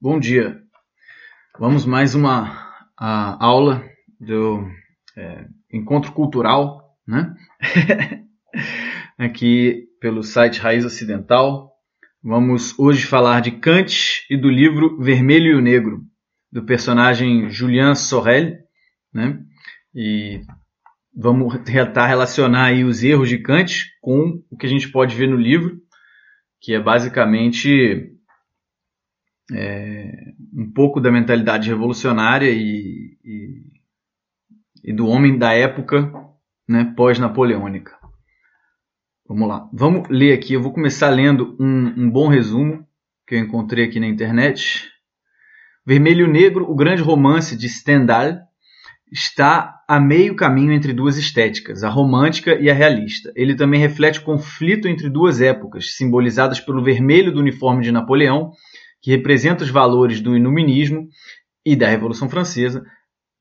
Bom dia. Vamos mais uma aula do é, encontro cultural, né? Aqui pelo site Raiz Ocidental. Vamos hoje falar de Kant e do livro Vermelho e o Negro, do personagem Julien Sorel, né? E vamos tentar relacionar aí os erros de Kant com o que a gente pode ver no livro, que é basicamente é, um pouco da mentalidade revolucionária e, e, e do homem da época né, pós-napoleônica. Vamos lá. Vamos ler aqui. Eu vou começar lendo um, um bom resumo que eu encontrei aqui na internet. Vermelho e Negro, o grande romance de Stendhal, está a meio caminho entre duas estéticas, a romântica e a realista. Ele também reflete o conflito entre duas épocas, simbolizadas pelo vermelho do uniforme de Napoleão que representa os valores do iluminismo e da Revolução Francesa,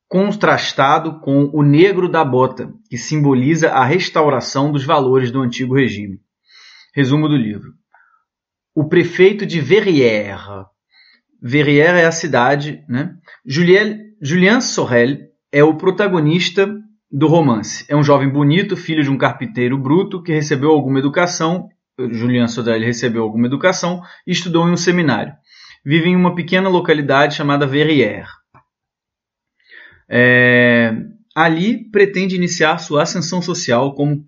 contrastado com o negro da bota, que simboliza a restauração dos valores do antigo regime. Resumo do livro. O prefeito de Verrières. Verrières é a cidade, né? Julien, Julien Sorel é o protagonista do romance. É um jovem bonito, filho de um carpinteiro bruto que recebeu alguma educação. Julien Sorel recebeu alguma educação e estudou em um seminário vive em uma pequena localidade chamada Verrières. É, ali pretende iniciar sua ascensão social como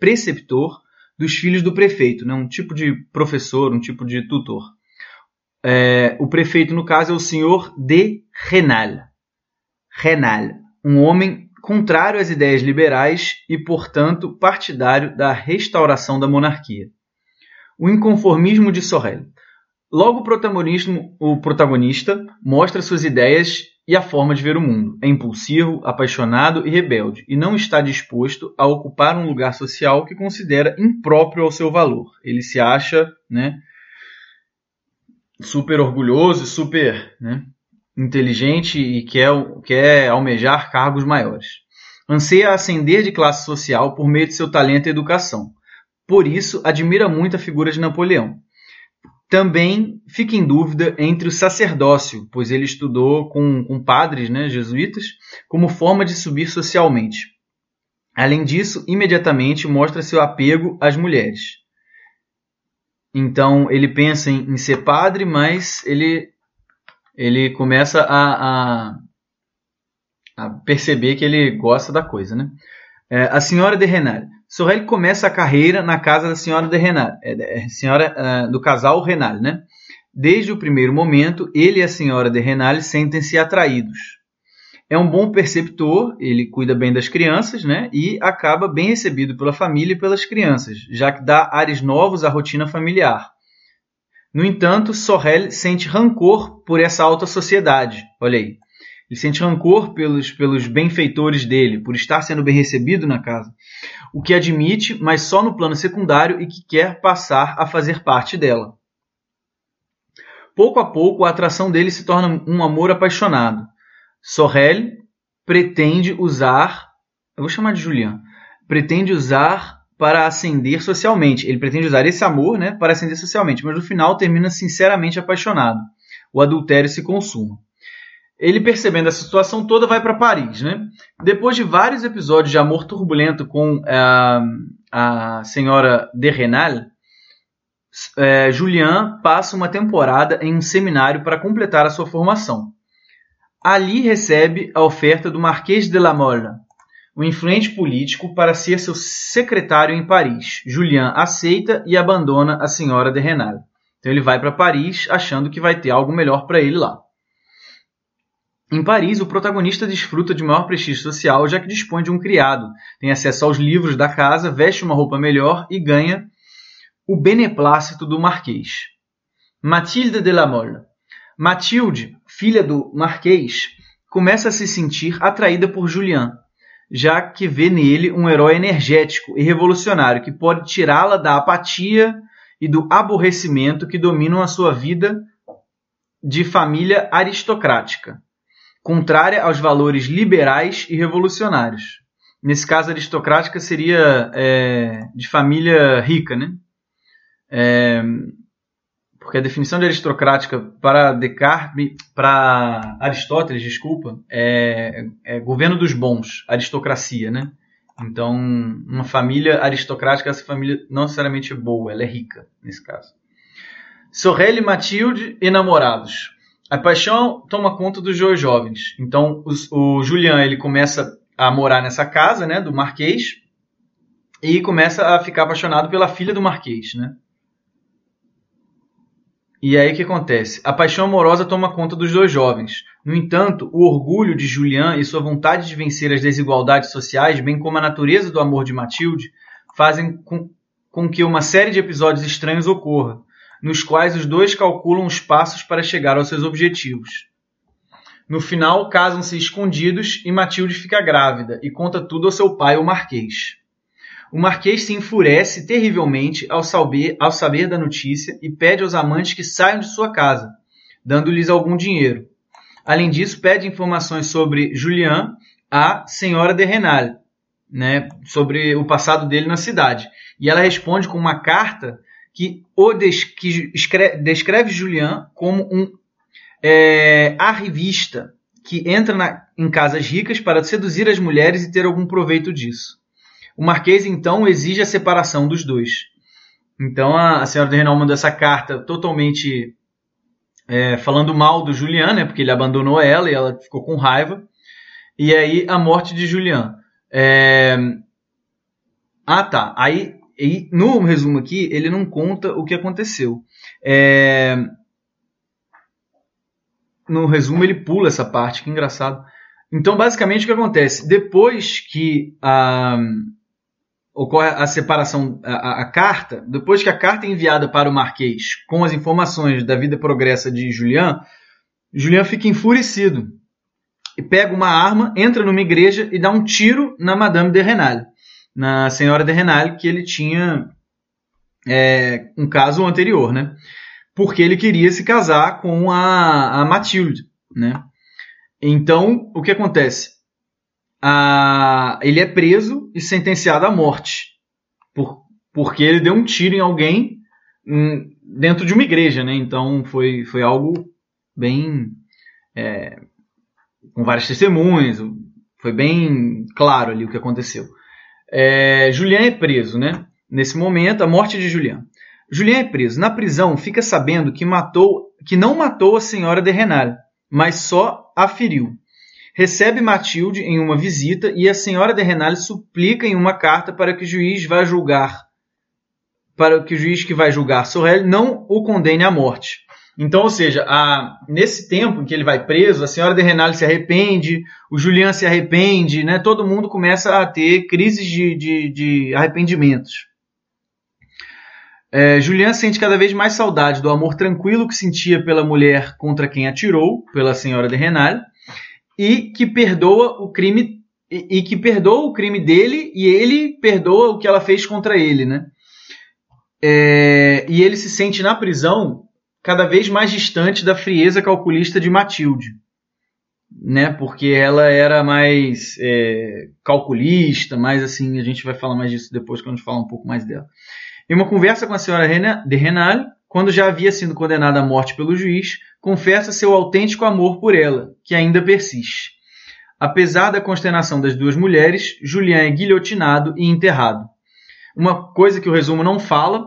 preceptor dos filhos do prefeito, né? um tipo de professor, um tipo de tutor. É, o prefeito, no caso, é o senhor de Renal. Renal, um homem contrário às ideias liberais e, portanto, partidário da restauração da monarquia. O inconformismo de Sorel. Logo, o protagonista, o protagonista mostra suas ideias e a forma de ver o mundo. É impulsivo, apaixonado e rebelde, e não está disposto a ocupar um lugar social que considera impróprio ao seu valor. Ele se acha né, super orgulhoso, super né, inteligente e quer, quer almejar cargos maiores. Anseia ascender de classe social por meio de seu talento e educação. Por isso, admira muito a figura de Napoleão também fica em dúvida entre o sacerdócio, pois ele estudou com, com padres né, jesuítas como forma de subir socialmente. Além disso, imediatamente mostra seu apego às mulheres. Então ele pensa em, em ser padre, mas ele, ele começa a, a, a, perceber que ele gosta da coisa. Né? É, a senhora de Renal. Sorel começa a carreira na casa da senhora de Renal, é, é, senhora uh, do casal Renal, né? Desde o primeiro momento, ele e a senhora de Renal sentem-se atraídos. É um bom perceptor, ele cuida bem das crianças, né? E acaba bem recebido pela família e pelas crianças, já que dá ares novos à rotina familiar. No entanto, Sorel sente rancor por essa alta sociedade. Olha aí. Ele sente rancor pelos, pelos benfeitores dele, por estar sendo bem recebido na casa, o que admite, mas só no plano secundário e que quer passar a fazer parte dela. Pouco a pouco, a atração dele se torna um amor apaixonado. Sorel pretende usar, eu vou chamar de Julian, pretende usar para ascender socialmente. Ele pretende usar esse amor né, para ascender socialmente, mas no final termina sinceramente apaixonado. O adultério se consuma ele percebendo essa situação toda vai para Paris, né? Depois de vários episódios de amor turbulento com a, a senhora de Renal, é, Julian passa uma temporada em um seminário para completar a sua formação. Ali recebe a oferta do Marquês de la Mole, um influente político, para ser seu secretário em Paris. Julian aceita e abandona a senhora de Renal. Então ele vai para Paris achando que vai ter algo melhor para ele lá. Em Paris, o protagonista desfruta de maior prestígio social, já que dispõe de um criado, tem acesso aos livros da casa, veste uma roupa melhor e ganha o beneplácito do marquês. Mathilde de la Mole. Mathilde, filha do marquês, começa a se sentir atraída por Julian, já que vê nele um herói energético e revolucionário que pode tirá-la da apatia e do aborrecimento que dominam a sua vida de família aristocrática contrária aos valores liberais e revolucionários. Nesse caso, aristocrática seria é, de família rica, né? É, porque a definição de aristocrática para Descartes, para Aristóteles, desculpa, é, é, governo dos bons, aristocracia, né? Então, uma família aristocrática, essa família não necessariamente é boa, ela é rica, nesse caso. Sorrel e Matilde, enamorados. A paixão toma conta dos dois jovens. Então, os, o Julian, ele começa a morar nessa casa, né, do Marquês, e começa a ficar apaixonado pela filha do Marquês, né? E aí o que acontece? A paixão amorosa toma conta dos dois jovens. No entanto, o orgulho de Julian e sua vontade de vencer as desigualdades sociais, bem como a natureza do amor de Matilde, fazem com, com que uma série de episódios estranhos ocorra, nos quais os dois calculam os passos para chegar aos seus objetivos. No final, casam-se escondidos e Matilde fica grávida e conta tudo ao seu pai, o Marquês. O Marquês se enfurece terrivelmente ao saber, ao saber da notícia e pede aos amantes que saiam de sua casa, dando-lhes algum dinheiro. Além disso, pede informações sobre Julian à senhora de Renal, né, sobre o passado dele na cidade. E ela responde com uma carta que, o des que escreve, descreve Julian como um é, arrivista que entra na, em casas ricas para seduzir as mulheres e ter algum proveito disso. O Marquês, então, exige a separação dos dois. Então, a, a senhora de Renal mandou essa carta totalmente é, falando mal do Julian, né, porque ele abandonou ela e ela ficou com raiva. E aí, a morte de Julian. É... Ah, tá. Aí, no resumo aqui, ele não conta o que aconteceu. É... No resumo, ele pula essa parte, que engraçado. Então, basicamente, o que acontece? Depois que a ocorre a separação, a, a, carta, depois que a carta é enviada para o Marquês com as informações da vida progressa de Julian, Julian fica enfurecido e pega uma arma, entra numa igreja e dá um tiro na Madame de Renal, na senhora de Renal, que ele tinha é, um caso anterior, né? Porque ele queria se casar com a, a Matilde, né? Então, o que acontece? ele é preso e sentenciado à morte por, porque ele deu um tiro em alguém hum, dentro de uma igreja, né? Então foi, foi algo bem é, com várias testemunhas, foi bem claro ali o que aconteceu. É, Julian é preso, né? Nesse momento, a morte de Julian. Julian é preso. Na prisão, fica sabendo que matou, que não matou a senhora de Renal, mas só a feriu recebe Matilde em uma visita e a senhora de Renal suplica em uma carta para que o juiz vá julgar, para que o juiz que vai julgar Sorel não o condene à morte. Então, ou seja, a, nesse tempo em que ele vai preso, a senhora de Renal se arrepende, o Julian se arrepende, né? todo mundo começa a ter crises de, de, de arrependimentos. É, Julian sente cada vez mais saudade do amor tranquilo que sentia pela mulher contra quem atirou, pela senhora de Renal, e que perdoa o crime e, e que perdoa o crime dele e ele perdoa o que ela fez contra ele, né? É, e ele se sente na prisão cada vez mais distante da frieza calculista de Matilde, né? Porque ela era mais é, calculista, mais assim, a gente vai falar mais disso depois quando a gente falar um pouco mais dela. Em uma conversa com a senhora de Renal, quando já havia sido condenada à morte pelo juiz, confessa seu autêntico amor por ela, que ainda persiste. Apesar da consternação das duas mulheres, Julian é guilhotinado e enterrado. Uma coisa que o resumo não fala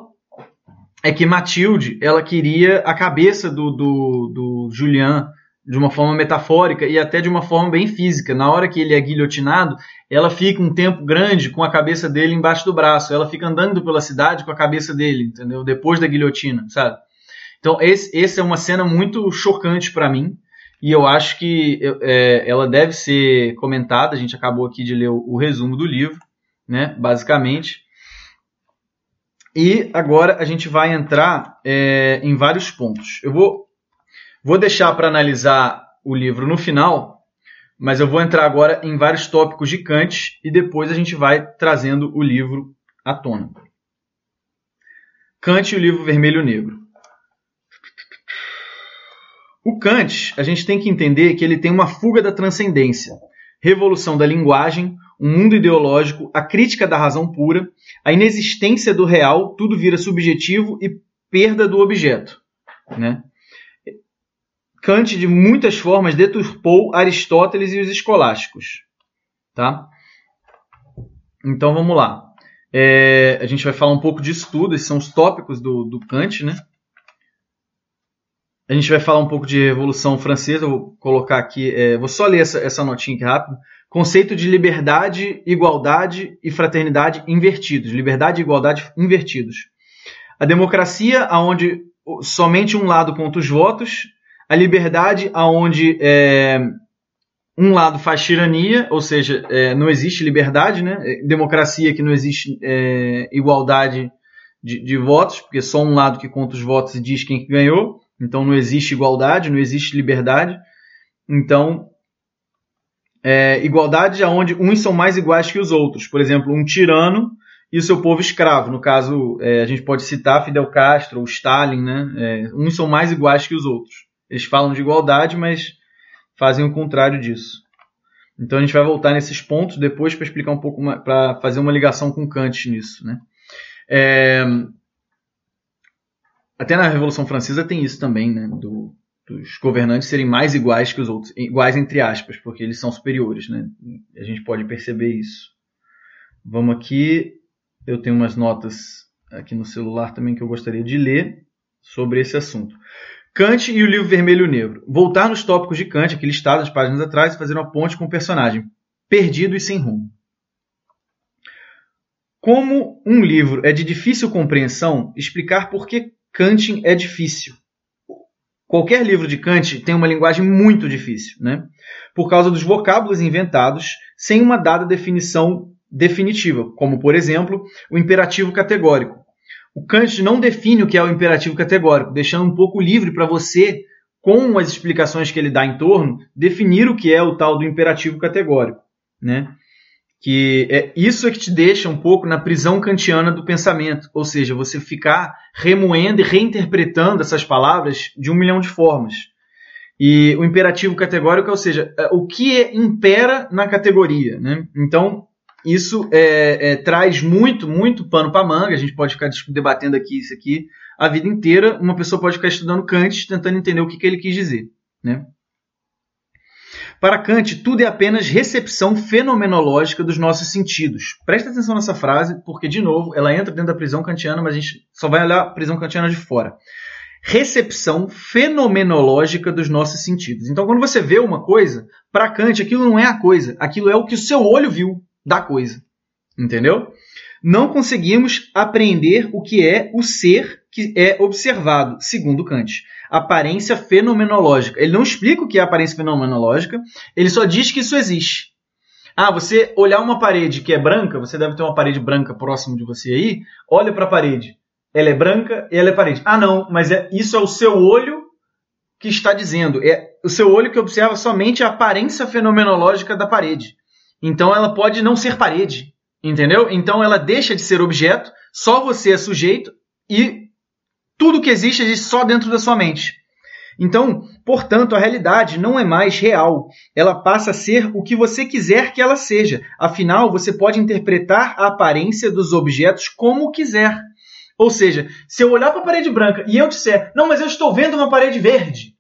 é que Matilde ela queria a cabeça do, do, do Julian de uma forma metafórica e até de uma forma bem física. Na hora que ele é guilhotinado, ela fica um tempo grande com a cabeça dele embaixo do braço. Ela fica andando pela cidade com a cabeça dele, entendeu? Depois da guilhotina, sabe? Então, esse, esse é uma cena muito chocante para mim. E eu acho que é, ela deve ser comentada. A gente acabou aqui de ler o, o resumo do livro, né? Basicamente. E agora a gente vai entrar é, em vários pontos. Eu vou, vou deixar para analisar o livro no final, mas eu vou entrar agora em vários tópicos de Kant e depois a gente vai trazendo o livro à tona. Kant e o livro Vermelho Negro. O Kant, a gente tem que entender que ele tem uma fuga da transcendência, revolução da linguagem, um mundo ideológico, a crítica da razão pura, a inexistência do real, tudo vira subjetivo e perda do objeto. Né? Kant, de muitas formas, deturpou Aristóteles e os escolásticos. Tá? Então vamos lá. É, a gente vai falar um pouco disso tudo, esses são os tópicos do, do Kant, né? A gente vai falar um pouco de Revolução Francesa, vou colocar aqui, é, vou só ler essa, essa notinha aqui rápido. Conceito de liberdade, igualdade e fraternidade invertidos. Liberdade e igualdade invertidos. A democracia, aonde somente um lado conta os votos. A liberdade, aonde é, um lado faz tirania, ou seja, é, não existe liberdade, né? Democracia que não existe é, igualdade de, de, votos, porque só um lado que conta os votos e diz quem ganhou. Então não existe igualdade, não existe liberdade. Então, é, igualdade aonde uns são mais iguais que os outros. Por exemplo, um tirano e o seu povo escravo. No caso, é, a gente pode citar Fidel Castro ou Stalin, né? É, uns são mais iguais que os outros. Eles falam de igualdade, mas fazem o contrário disso. Então a gente vai voltar nesses pontos depois para explicar um pouco, para fazer uma ligação com Kant nisso, né? É, até na Revolução Francesa tem isso também, né? Do, dos governantes serem mais iguais que os outros, iguais entre aspas, porque eles são superiores, né? A gente pode perceber isso. Vamos aqui, eu tenho umas notas aqui no celular também que eu gostaria de ler sobre esse assunto. Kant e o livro Vermelho e Negro. Voltar nos tópicos de Kant, aqui listados páginas atrás, e fazer uma ponte com o personagem. Perdido e sem rumo. Como um livro é de difícil compreensão, explicar por que Kant é difícil. Qualquer livro de Kant tem uma linguagem muito difícil, né? Por causa dos vocábulos inventados sem uma dada definição definitiva, como por exemplo, o imperativo categórico. O Kant não define o que é o imperativo categórico, deixando um pouco livre para você, com as explicações que ele dá em torno, definir o que é o tal do imperativo categórico, né? Que é isso é que te deixa um pouco na prisão kantiana do pensamento, ou seja, você ficar remoendo e reinterpretando essas palavras de um milhão de formas. E o imperativo categórico, ou seja, é, o que impera na categoria. Né? Então, isso é, é, traz muito, muito pano para manga. A gente pode ficar debatendo aqui isso aqui a vida inteira. Uma pessoa pode ficar estudando Kant, tentando entender o que, que ele quis dizer. Né? Para Kant, tudo é apenas recepção fenomenológica dos nossos sentidos. Presta atenção nessa frase, porque, de novo, ela entra dentro da prisão kantiana, mas a gente só vai olhar a prisão kantiana de fora. Recepção fenomenológica dos nossos sentidos. Então, quando você vê uma coisa, para Kant, aquilo não é a coisa, aquilo é o que o seu olho viu da coisa. Entendeu? Não conseguimos apreender o que é o ser que é observado, segundo Kant aparência fenomenológica. Ele não explica o que é aparência fenomenológica, ele só diz que isso existe. Ah, você olhar uma parede que é branca, você deve ter uma parede branca próximo de você aí, olha para a parede. Ela é branca e ela é parede. Ah, não, mas é, isso é o seu olho que está dizendo. É o seu olho que observa somente a aparência fenomenológica da parede. Então ela pode não ser parede, entendeu? Então ela deixa de ser objeto, só você é sujeito e tudo que existe existe só dentro da sua mente. Então, portanto, a realidade não é mais real. Ela passa a ser o que você quiser que ela seja. Afinal, você pode interpretar a aparência dos objetos como quiser. Ou seja, se eu olhar para a parede branca e eu disser, não, mas eu estou vendo uma parede verde,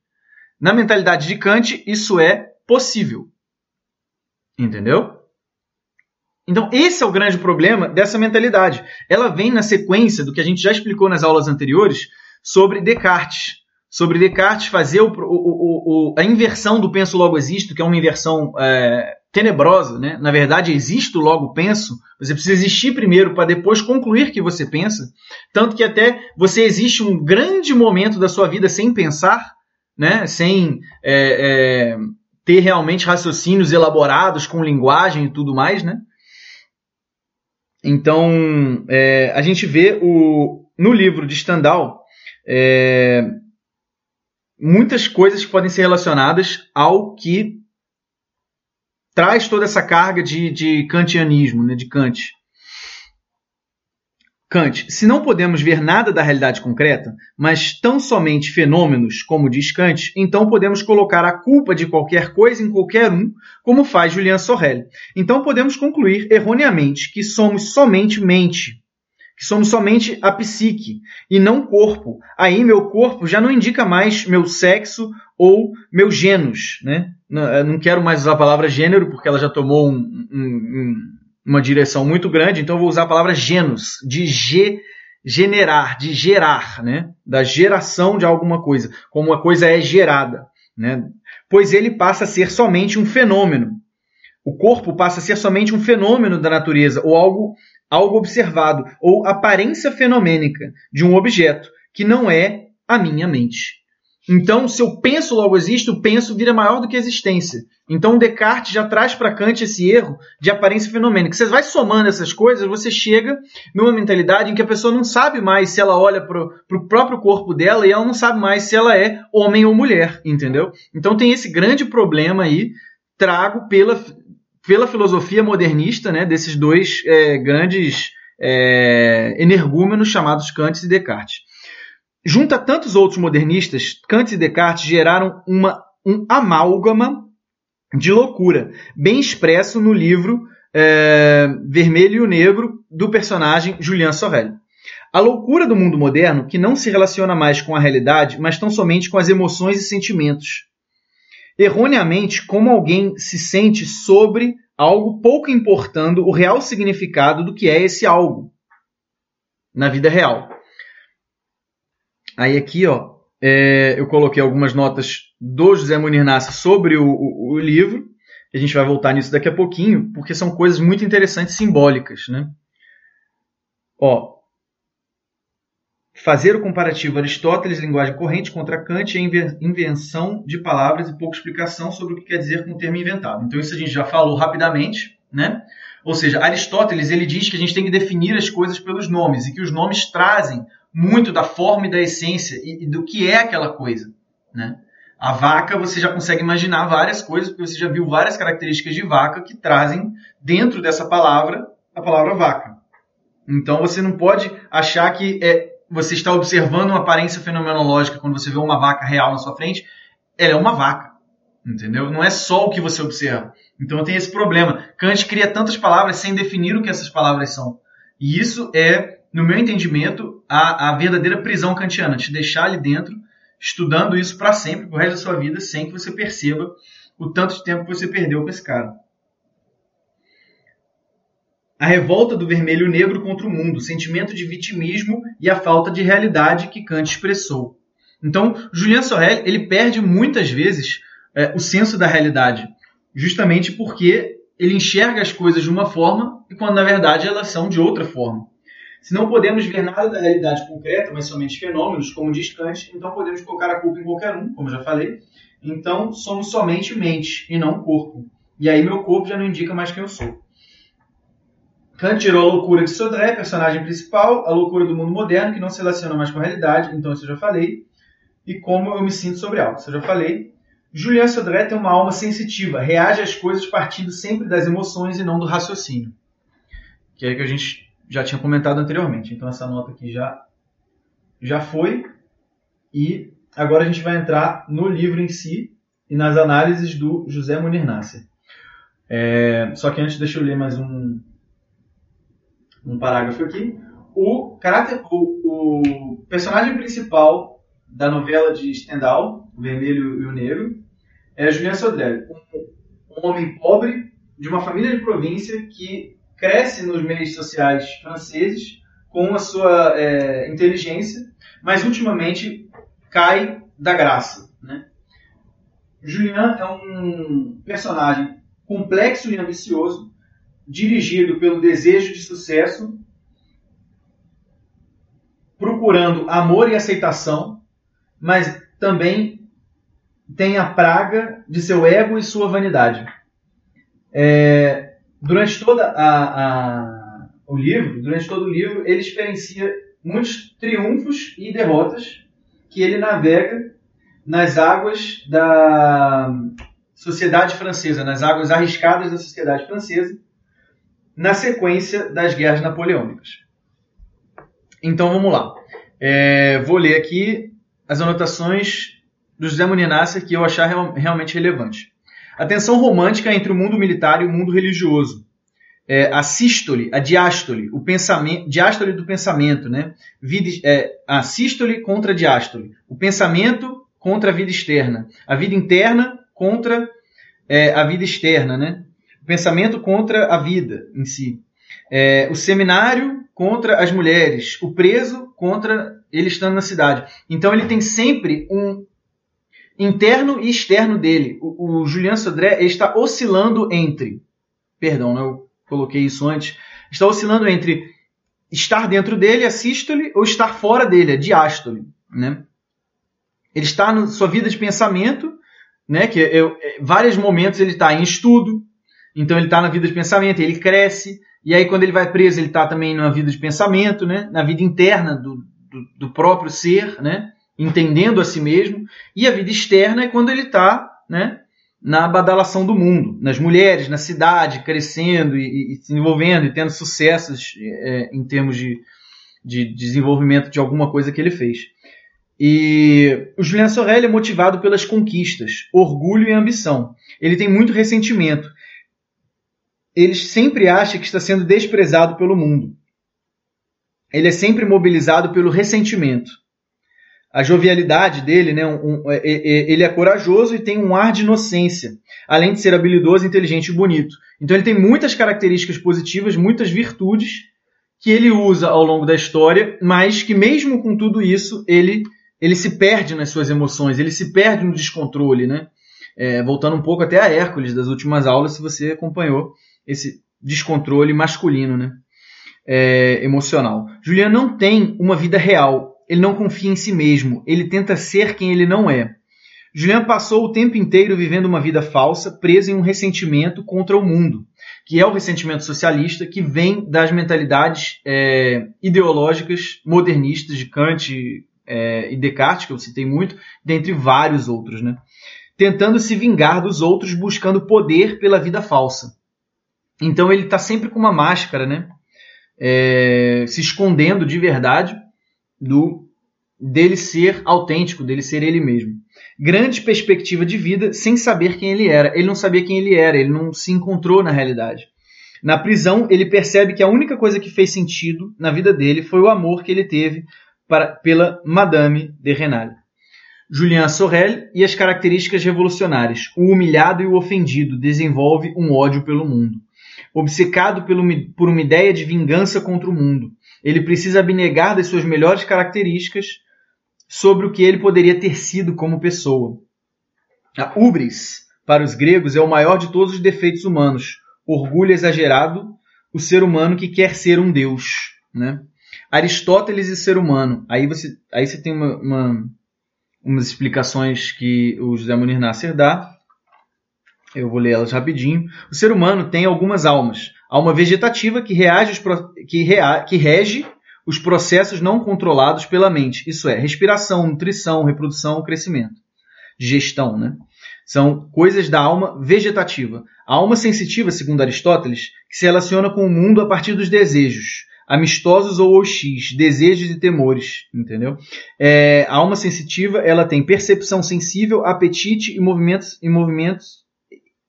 na mentalidade de Kant, isso é possível. Entendeu? Então, esse é o grande problema dessa mentalidade. Ela vem na sequência do que a gente já explicou nas aulas anteriores sobre Descartes. Sobre Descartes fazer o, o, o, a inversão do penso logo existo, que é uma inversão é, tenebrosa. Né? Na verdade, existo logo penso. Você precisa existir primeiro para depois concluir que você pensa. Tanto que até você existe um grande momento da sua vida sem pensar, né? sem é, é, ter realmente raciocínios elaborados com linguagem e tudo mais. Né? Então, é, a gente vê o, no livro de Stendhal é, muitas coisas que podem ser relacionadas ao que traz toda essa carga de, de kantianismo, né, de Kant. Kant, se não podemos ver nada da realidade concreta, mas tão somente fenômenos, como diz Kant, então podemos colocar a culpa de qualquer coisa em qualquer um, como faz Julian Sorel. Então podemos concluir erroneamente que somos somente mente. que somos somente a psique e não corpo. Aí meu corpo já não indica mais meu sexo ou meu gênus, né? Não quero mais usar a palavra gênero porque ela já tomou um, um, uma direção muito grande, então eu vou usar a palavra genus, de ge, generar, de gerar, né? Da geração de alguma coisa, como a coisa é gerada, né? Pois ele passa a ser somente um fenômeno. O corpo passa a ser somente um fenômeno da natureza ou algo algo observado ou aparência fenomênica de um objeto que não é a minha mente. Então, se eu penso, logo existe, o penso vira maior do que a existência. Então, Descartes já traz para Kant esse erro de aparência fenomênica. Você vai somando essas coisas, você chega numa mentalidade em que a pessoa não sabe mais se ela olha para o próprio corpo dela e ela não sabe mais se ela é homem ou mulher, entendeu? Então, tem esse grande problema aí, trago pela, pela filosofia modernista, né, desses dois é, grandes é, energúmenos chamados Kant e Descartes. Junto a tantos outros modernistas, Kant e Descartes geraram uma, um amálgama de loucura, bem expresso no livro é, Vermelho e o Negro do personagem Julian Sorel. A loucura do mundo moderno, que não se relaciona mais com a realidade, mas tão somente com as emoções e sentimentos erroneamente como alguém se sente sobre algo pouco importando o real significado do que é esse algo na vida real. Aí aqui, ó, é, eu coloquei algumas notas do José Munir Nassi sobre o, o, o, livro. A gente vai voltar nisso daqui a pouquinho, porque são coisas muito interessantes, simbólicas, né? Ó, Fazer o comparativo Aristóteles, linguagem corrente, contra Kant é invenção de palavras e pouca explicação sobre o que quer dizer com o termo inventado. Então isso a gente já falou rapidamente, né? Ou seja, Aristóteles ele diz que a gente tem que definir as coisas pelos nomes e que os nomes trazem muito da forma e da essência e, e do que é aquela coisa, né? A vaca, você já consegue imaginar várias coisas, porque você já viu várias características de vaca que trazem dentro dessa palavra a palavra vaca. Então você não pode achar que é você está observando uma aparência fenomenológica quando você vê uma vaca real na sua frente, ela é uma vaca. Entendeu? Não é só o que você observa. Então tem esse problema. Kant cria tantas palavras sem definir o que essas palavras são. E isso é, no meu entendimento, a, a verdadeira prisão kantiana. Te deixar ali dentro, estudando isso para sempre, pro resto da sua vida, sem que você perceba o tanto de tempo que você perdeu com esse cara a revolta do vermelho negro contra o mundo, o sentimento de vitimismo e a falta de realidade que Kant expressou. Então, Julien Sorel ele perde muitas vezes é, o senso da realidade, justamente porque ele enxerga as coisas de uma forma e quando na verdade elas são de outra forma. Se não podemos ver nada da realidade concreta, mas somente fenômenos, como diz Kant, então podemos colocar a culpa em qualquer um, como já falei. Então somos somente mente e não corpo. E aí meu corpo já não indica mais quem eu sou. Kant tirou a loucura de Sodré, personagem principal, a loucura do mundo moderno, que não se relaciona mais com a realidade, então isso eu já falei, e como eu me sinto sobre algo, isso eu já falei. Julien Sodré tem uma alma sensitiva, reage às coisas partindo sempre das emoções e não do raciocínio, que é que a gente já tinha comentado anteriormente. Então essa nota aqui já, já foi, e agora a gente vai entrar no livro em si e nas análises do José Munir Nasser. É, só que antes deixa eu ler mais um, um parágrafo aqui. O, caráter, o, o personagem principal da novela de Stendhal, O Vermelho e o Negro, é Julien Sodré, um, um homem pobre de uma família de província que cresce nos meios sociais franceses com a sua é, inteligência, mas ultimamente cai da graça. Né? Julien é um personagem complexo e ambicioso dirigido pelo desejo de sucesso, procurando amor e aceitação, mas também tem a praga de seu ego e sua vanidade. É, durante toda a, a, o livro, durante todo o livro, ele experiencia muitos triunfos e derrotas que ele navega nas águas da sociedade francesa, nas águas arriscadas da sociedade francesa, na sequência das guerras napoleônicas. Então vamos lá. É, vou ler aqui as anotações do José Muninasser que eu achar real, realmente relevante. A tensão romântica entre o mundo militar e o mundo religioso. é, a sístole, a diástole, o pensamento, diástole do pensamento, né? Vida, é, a sístole contra a diástole, o pensamento contra a vida externa, a vida interna contra é, a vida externa, né? O pensamento contra a vida em si, é, o seminário contra as mulheres, o preso contra ele estando na cidade. Então ele tem sempre um interno e externo dele. O, o Julian Sodré está oscilando entre, perdão, né, eu coloquei isso antes, está oscilando entre estar dentro dele, a sístole, ou estar fora dele, a diástole. Né? Ele está na sua vida de pensamento, né, que eu, é, vários momentos ele está em estudo, então ele está na vida de pensamento, ele cresce, e aí quando ele vai preso ele está também na vida de pensamento, né, na vida interna do, do, do próprio ser, né, entendendo a si mesmo, e a vida externa é quando ele está né, na badalação do mundo, nas mulheres, na cidade, crescendo e, e se envolvendo e tendo sucessos é, em termos de, de desenvolvimento de alguma coisa que ele fez. E o Julian Sorel é motivado pelas conquistas, orgulho e ambição. Ele tem muito ressentimento. Ele sempre acha que está sendo desprezado pelo mundo. Ele é sempre mobilizado pelo ressentimento a jovialidade dele, né? Um, um, é, é, é, ele é corajoso e tem um ar de inocência, além de ser habilidoso, inteligente e bonito. Então ele tem muitas características positivas, muitas virtudes que ele usa ao longo da história, mas que mesmo com tudo isso ele ele se perde nas suas emoções, ele se perde no descontrole, né? É, voltando um pouco até a Hércules das últimas aulas, se você acompanhou esse descontrole masculino, né? É, emocional. Julian não tem uma vida real, ele não confia em si mesmo, ele tenta ser quem ele não é. Julian passou o tempo inteiro vivendo uma vida falsa, preso em um ressentimento contra o mundo, que é o ressentimento socialista que vem das mentalidades é, ideológicas modernistas de Kant é, e Descartes, que eu citei muito, dentre vários outros, né? tentando se vingar dos outros, buscando poder pela vida falsa. Então ele está sempre com uma máscara, né? É, se escondendo de verdade do dele ser autêntico, dele ser ele mesmo. Grande perspectiva de vida sem saber quem ele era. Ele não sabia quem ele era, ele não se encontrou na realidade. Na prisão, ele percebe que a única coisa que fez sentido na vida dele foi o amor que ele teve para, pela Madame de Renal. Julien Sorel e as características revolucionárias. O humilhado e o ofendido desenvolve um ódio pelo mundo. Obcecado por uma ideia de vingança contra o mundo, ele precisa abnegar das suas melhores características sobre o que ele poderia ter sido como pessoa. A ubris, para os gregos, é o maior de todos os defeitos humanos. Orgulho exagerado, o ser humano que quer ser um deus. Né? Aristóteles e ser humano. Aí você, aí você tem uma, uma, umas explicações que o José Munir Nasser dá. Eu vou ler elas rapidinho. O ser humano tem algumas almas. Alma vegetativa que, reage que, rea que rege os processos não controlados pela mente. Isso é, respiração, nutrição, reprodução, crescimento. Digestão, né? São coisas da alma vegetativa. A alma sensitiva, segundo Aristóteles, que se relaciona com o mundo a partir dos desejos, amistosos ou OX, desejos e temores, entendeu? É, a alma sensitiva, ela tem percepção sensível, apetite e movimentos, e movimentos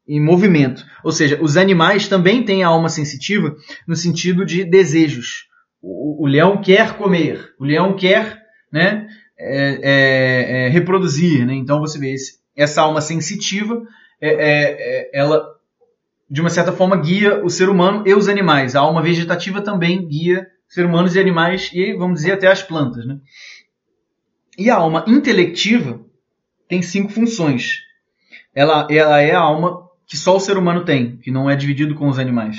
em movimento. Ou seja, os animais também têm a alma sensitiva no sentido de desejos. O, o leão quer comer, o leão quer né, é, é, é, reproduzir. Né? Então você vê esse, essa alma sensitiva, é, é, é, ela de uma certa forma guia o ser humano e os animais. A alma vegetativa também guia ser humanos e animais e vamos dizer até as plantas. Né? E a alma intelectiva tem cinco funções. Ela, ela é a alma que só o ser humano tem, que não é dividido com os animais.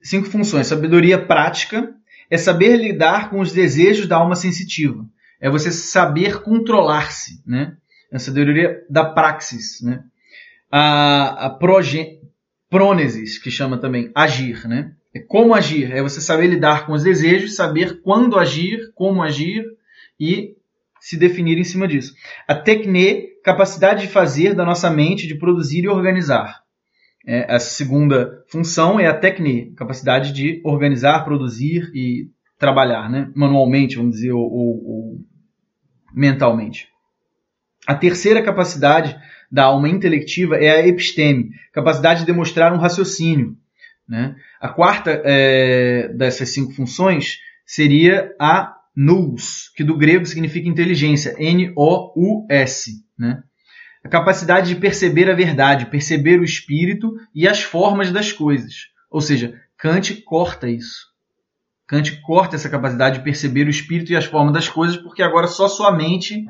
Cinco funções. Sabedoria prática é saber lidar com os desejos da alma sensitiva. É você saber controlar-se, né? É a sabedoria da praxis, né? A, a proge, prônesis, que chama também agir, né? É como agir, é você saber lidar com os desejos, saber quando agir, como agir e se definir em cima disso. A tecne, capacidade de fazer da nossa mente, de produzir e organizar. É, a segunda função é a tecne, capacidade de organizar, produzir e trabalhar, né? manualmente, vamos dizer, ou, ou, ou mentalmente. A terceira capacidade da alma intelectiva é a episteme, capacidade de demonstrar um raciocínio. Né? A quarta é, dessas cinco funções seria a nous, que do grego significa inteligência, N-O-U-S. Né? A capacidade de perceber a verdade, perceber o espírito e as formas das coisas. Ou seja, Kant corta isso. Kant corta essa capacidade de perceber o espírito e as formas das coisas, porque agora só sua mente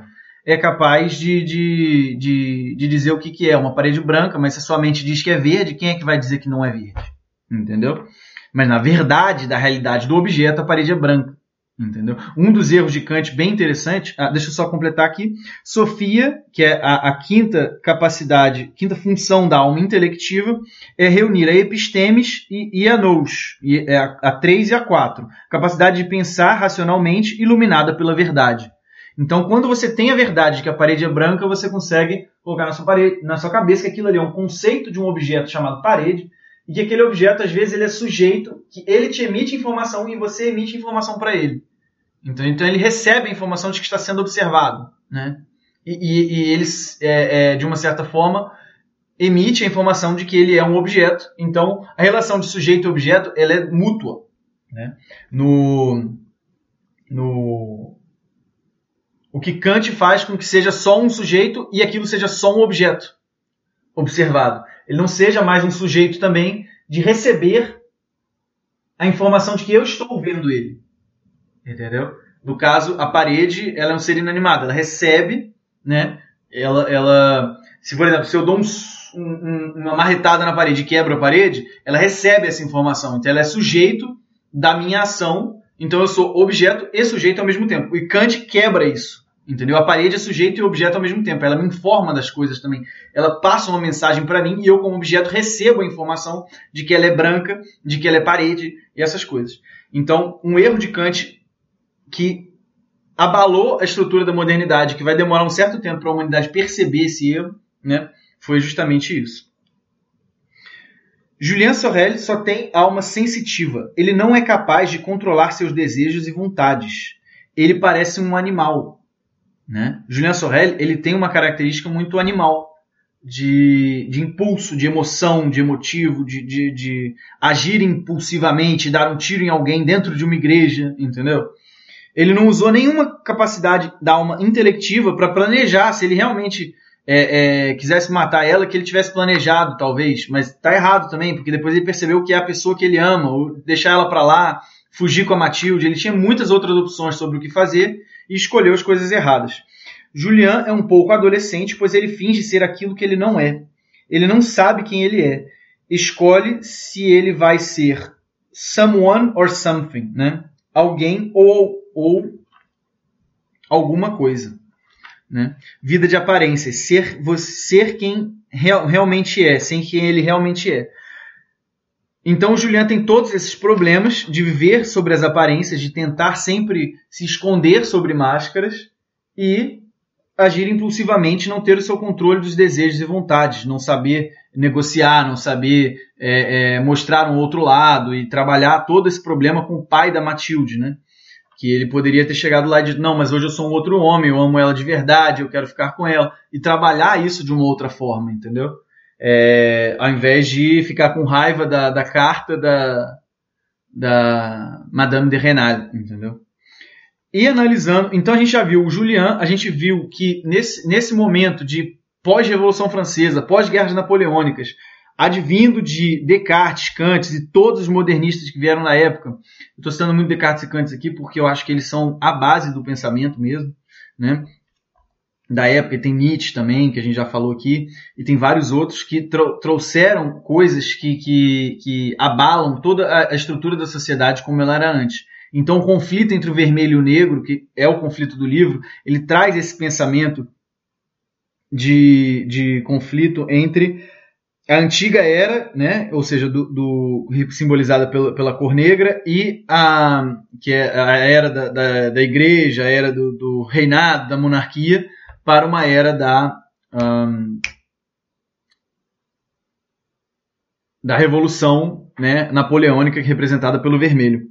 é capaz de, de, de, de dizer o que, que é. Uma parede branca, mas se a sua mente diz que é verde, quem é que vai dizer que não é verde? Entendeu? Mas na verdade, da realidade do objeto, a parede é branca. Entendeu? Um dos erros de Kant bem interessante, ah, deixa eu só completar aqui. Sofia, que é a, a, quinta capacidade, quinta função da alma intelectiva, é reunir a epistemes e, e a nous, e, é a, a 3 e a 4. Capacidade de pensar racionalmente iluminada pela verdade. Então, quando você tem a verdade de que a parede é branca, você consegue colocar na sua, parede, na sua cabeça que aquilo ali é um conceito de um objeto chamado parede, e que aquele objeto, às vezes, ele é sujeito, que ele te emite informação e você emite informação para ele. Então, então, ele recebe a informação de que está sendo observado. Né? E, e, e eles, é, é, de uma certa forma, emite a informação de que ele é um objeto. Então, a relação de sujeito e objeto ela é mútua. Né? No, no, o que Kant faz com que seja só um sujeito e aquilo seja só um objeto observado. Ele não seja mais um sujeito também de receber a informação de que eu estou vendo ele. Entendeu? No caso, a parede ela é um ser inanimado. Ela recebe, né? Ela, ela, se por exemplo, se eu dou um, um, uma marretada na parede e quebro a parede, ela recebe essa informação. Então ela é sujeito da minha ação. Então eu sou objeto e sujeito ao mesmo tempo. E Kant quebra isso. Entendeu? A parede é sujeito e objeto ao mesmo tempo. Ela me informa das coisas também. Ela passa uma mensagem para mim e eu, como objeto, recebo a informação de que ela é branca, de que ela é parede e essas coisas. Então, um erro de Kant que abalou a estrutura da modernidade, que vai demorar um certo tempo para a humanidade perceber esse erro, né, foi justamente isso. Julien Sorel só tem alma sensitiva. Ele não é capaz de controlar seus desejos e vontades. Ele parece um animal, né? Julien Sorel ele tem uma característica muito animal, de, de impulso, de emoção, de emotivo, de, de, de agir impulsivamente, dar um tiro em alguém dentro de uma igreja, entendeu? Ele não usou nenhuma capacidade da alma intelectiva para planejar se ele realmente é, é, quisesse matar ela, que ele tivesse planejado, talvez. Mas tá errado também, porque depois ele percebeu que é a pessoa que ele ama, ou deixar ela para lá, fugir com a Matilde. Ele tinha muitas outras opções sobre o que fazer e escolheu as coisas erradas. Julian é um pouco adolescente, pois ele finge ser aquilo que ele não é. Ele não sabe quem ele é. Escolhe se ele vai ser someone or something, né? Alguém ou, ou alguma coisa. Né? Vida de aparência, ser, ser quem real, realmente é, sem quem ele realmente é. Então o Julian tem todos esses problemas de viver sobre as aparências, de tentar sempre se esconder sobre máscaras e agir impulsivamente, não ter o seu controle dos desejos e vontades, não saber negociar, não saber é, é, mostrar um outro lado e trabalhar todo esse problema com o pai da Matilde, né? Que ele poderia ter chegado lá e dito, não, mas hoje eu sou um outro homem, eu amo ela de verdade, eu quero ficar com ela. E trabalhar isso de uma outra forma, entendeu? É, ao invés de ficar com raiva da, da carta da, da Madame de Renal, entendeu? E analisando, então a gente já viu o Julian, a gente viu que nesse, nesse momento de pós-revolução francesa, pós-guerras napoleônicas, advindo de Descartes, Kant e todos os modernistas que vieram na época. Estou citando muito Descartes e Kant aqui porque eu acho que eles são a base do pensamento mesmo, né? Da época, e tem Nietzsche também, que a gente já falou aqui, e tem vários outros que tro trouxeram coisas que, que, que abalam toda a, a estrutura da sociedade como ela era antes. Então, o conflito entre o vermelho e o negro, que é o conflito do livro, ele traz esse pensamento de, de conflito entre a antiga era, né, ou seja, do, do simbolizada pela, pela cor negra, e a que é a era da, da, da igreja, a era do, do reinado, da monarquia, para uma era da, um, da Revolução né, Napoleônica, representada pelo vermelho.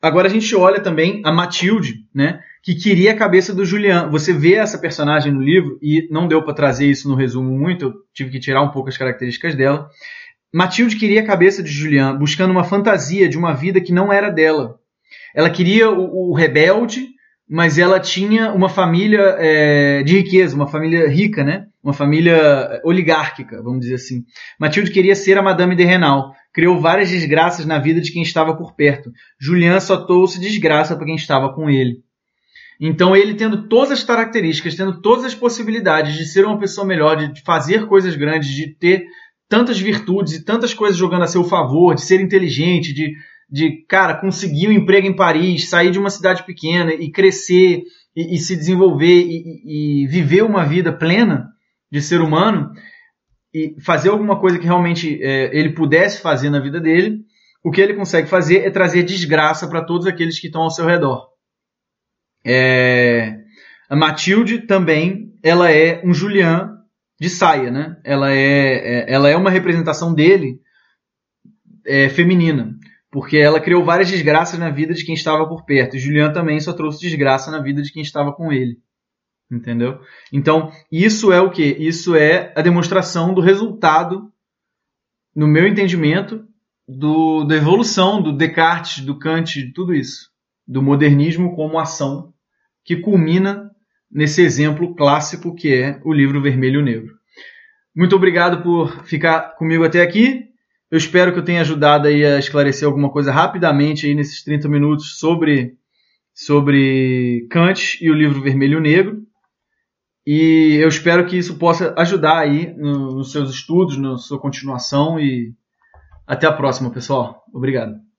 Agora a gente olha também a Matilde, né, que queria a cabeça do Julian. Você vê essa personagem no livro, e não deu para trazer isso no resumo muito, eu tive que tirar um pouco as características dela. Matilde queria a cabeça de Julian, buscando uma fantasia de uma vida que não era dela. Ela queria o, o rebelde, mas ela tinha uma família é, de riqueza, uma família rica, né? Uma família oligárquica, vamos dizer assim. Matilde queria ser a Madame de Renal. Criou várias desgraças na vida de quem estava por perto. Julian só trouxe desgraça para quem estava com ele. Então, ele tendo todas as características, tendo todas as possibilidades de ser uma pessoa melhor, de fazer coisas grandes, de ter tantas virtudes e tantas coisas jogando a seu favor, de ser inteligente, de, de cara, conseguir um emprego em Paris, sair de uma cidade pequena e crescer e, e se desenvolver e, e, viver uma vida plena de ser humano e fazer alguma coisa que realmente é, ele pudesse fazer na vida dele, o que ele consegue fazer é trazer desgraça para todos aqueles que estão ao seu redor. É, a Matilde também, ela é um Julian de saia, né? Ela é, é ela é uma representação dele é, feminina, porque ela criou várias desgraças na vida de quem estava por perto. E Julian também só trouxe desgraça na vida de quem estava com ele. Entendeu? Então, isso é o que? Isso é a demonstração do resultado, no meu entendimento, do, da evolução do Descartes, do Kant, de tudo isso. Do modernismo como ação que culmina nesse exemplo clássico que é o livro Vermelho e Negro. Muito obrigado por ficar comigo até aqui. Eu espero que eu tenha ajudado aí a esclarecer alguma coisa rapidamente aí nesses 30 minutos sobre, sobre Kant e o livro Vermelho e Negro. E eu espero que isso possa ajudar aí nos seus estudos, na sua continuação e até a próxima, pessoal. Obrigado.